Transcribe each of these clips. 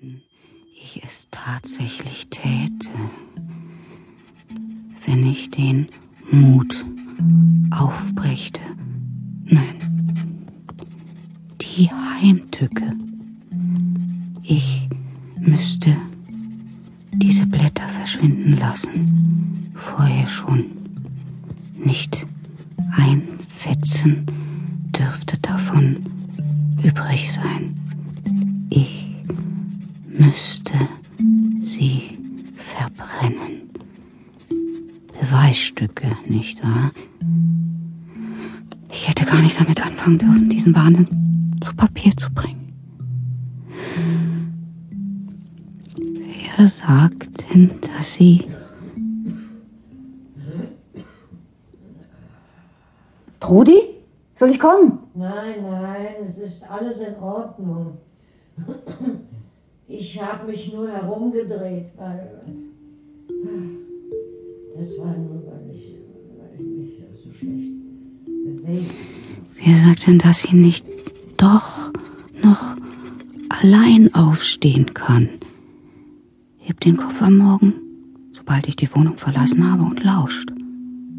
Wenn ich es tatsächlich täte, wenn ich den Mut aufbrächte, nein, die Heimtücke, ich müsste diese Blätter verschwinden lassen, vorher schon. Nicht ein Fetzen dürfte davon übrig sein. Ich müsste sie verbrennen. Beweisstücke, nicht wahr? Ich hätte gar nicht damit anfangen dürfen, diesen Wahnsinn zu Papier zu bringen. Wer sagt denn, dass Sie... Trudi? Soll ich kommen? Nein, nein, es ist alles in Ordnung. Ich habe mich nur herumgedreht, weil das war nur, weil ich, weil ich mich so schlecht bewegt Wer sagt denn, dass sie nicht doch noch allein aufstehen kann? Hebt den Kopf am Morgen, sobald ich die Wohnung verlassen habe, und lauscht.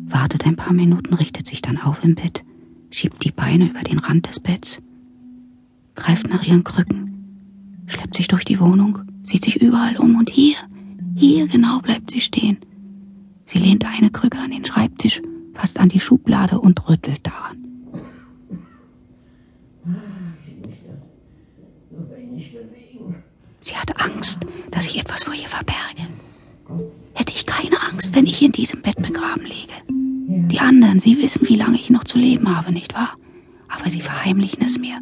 Wartet ein paar Minuten, richtet sich dann auf im Bett, schiebt die Beine über den Rand des Betts, greift nach ihren Krücken, schleppt sich durch die Wohnung, sieht sich überall um und hier, hier genau bleibt sie stehen. Sie lehnt eine Krücke an den Schreibtisch, fast an die Schublade und rüttelt daran. Sie hat Angst, dass ich etwas vor ihr verberge. Hätte ich keine Angst, wenn ich in diesem Bett begraben liege. Die anderen, sie wissen, wie lange ich noch zu leben habe, nicht wahr? Aber sie verheimlichen es mir.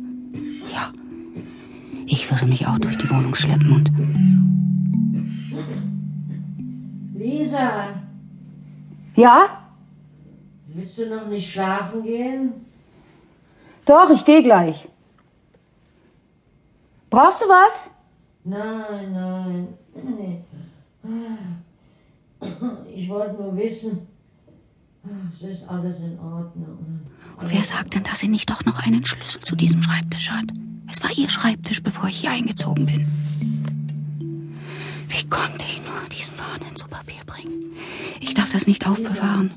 Ja. Ich würde mich auch durch die Wohnung schleppen und. Lisa, Ja? willst du noch nicht schlafen gehen? Doch, ich gehe gleich. Brauchst du was? Nein, nein. Nee. Ich wollte nur wissen, es ist alles in Ordnung. Und wer sagt denn, dass sie nicht doch noch einen Schlüssel zu diesem Schreibtisch hat? Es war ihr Schreibtisch, bevor ich hier eingezogen bin. Wie konnte ich nur diesen Wahnsinn zu Papier bringen? Ich darf das nicht aufbewahren.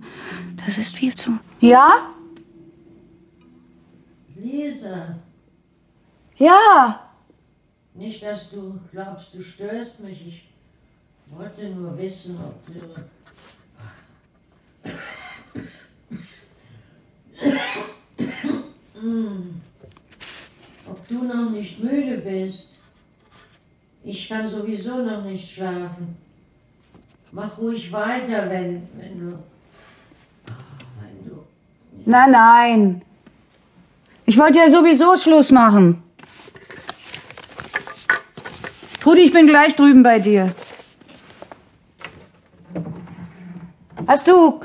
Das ist viel zu. Ja? Lisa, Ja. nicht, dass du glaubst, du störst mich. Ich wollte nur wissen, ob du. Hm. Ob du noch nicht müde bist. Ich kann sowieso noch nicht schlafen. Mach ruhig weiter, wenn, wenn du. Du. Nein, nein. Ich wollte ja sowieso Schluss machen. Trudi, ich bin gleich drüben bei dir. Hast du.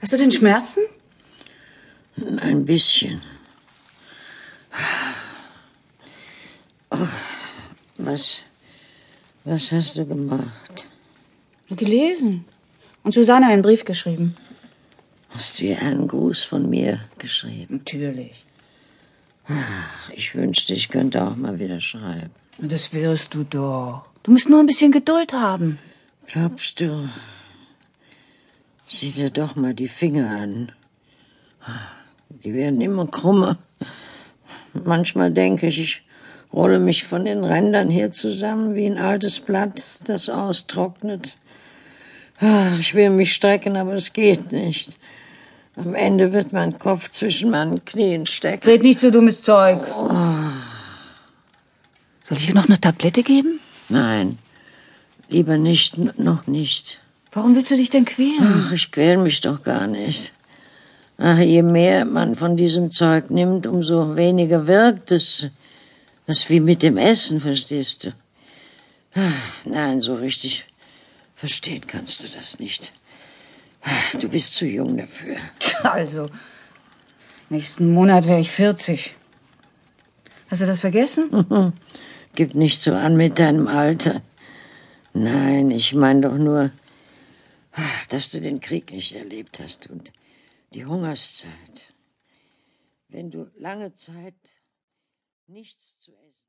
Hast du denn Schmerzen? Ein bisschen. Oh, was, was hast du gemacht? Gelesen. Und Susanne einen Brief geschrieben. Hast du ihr einen Gruß von mir geschrieben? Natürlich. Ich wünschte, ich könnte auch mal wieder schreiben. Das wirst du doch. Du musst nur ein bisschen Geduld haben. Glaubst du? Sieh dir doch mal die Finger an. Die werden immer krummer. Manchmal denke ich, ich rolle mich von den Rändern hier zusammen wie ein altes Blatt, das austrocknet. Ich will mich strecken, aber es geht nicht. Am Ende wird mein Kopf zwischen meinen Knien stecken. Red nicht so dummes Zeug. Soll ich dir noch eine Tablette geben? Nein, lieber nicht, noch nicht. Warum willst du dich denn quälen? Ach, ich quäl mich doch gar nicht. Ach, je mehr man von diesem Zeug nimmt, umso weniger wirkt es. Das ist wie mit dem Essen, verstehst du? Ach, Nein, so richtig verstehen kannst du das nicht. Ach, Du bist zu jung dafür. Also, nächsten Monat wäre ich 40. Hast du das vergessen? Gib nicht so an mit deinem Alter. Nein, ich meine doch nur, ach, dass du den Krieg nicht erlebt hast und die Hungerszeit. Wenn du lange Zeit nichts zu essen.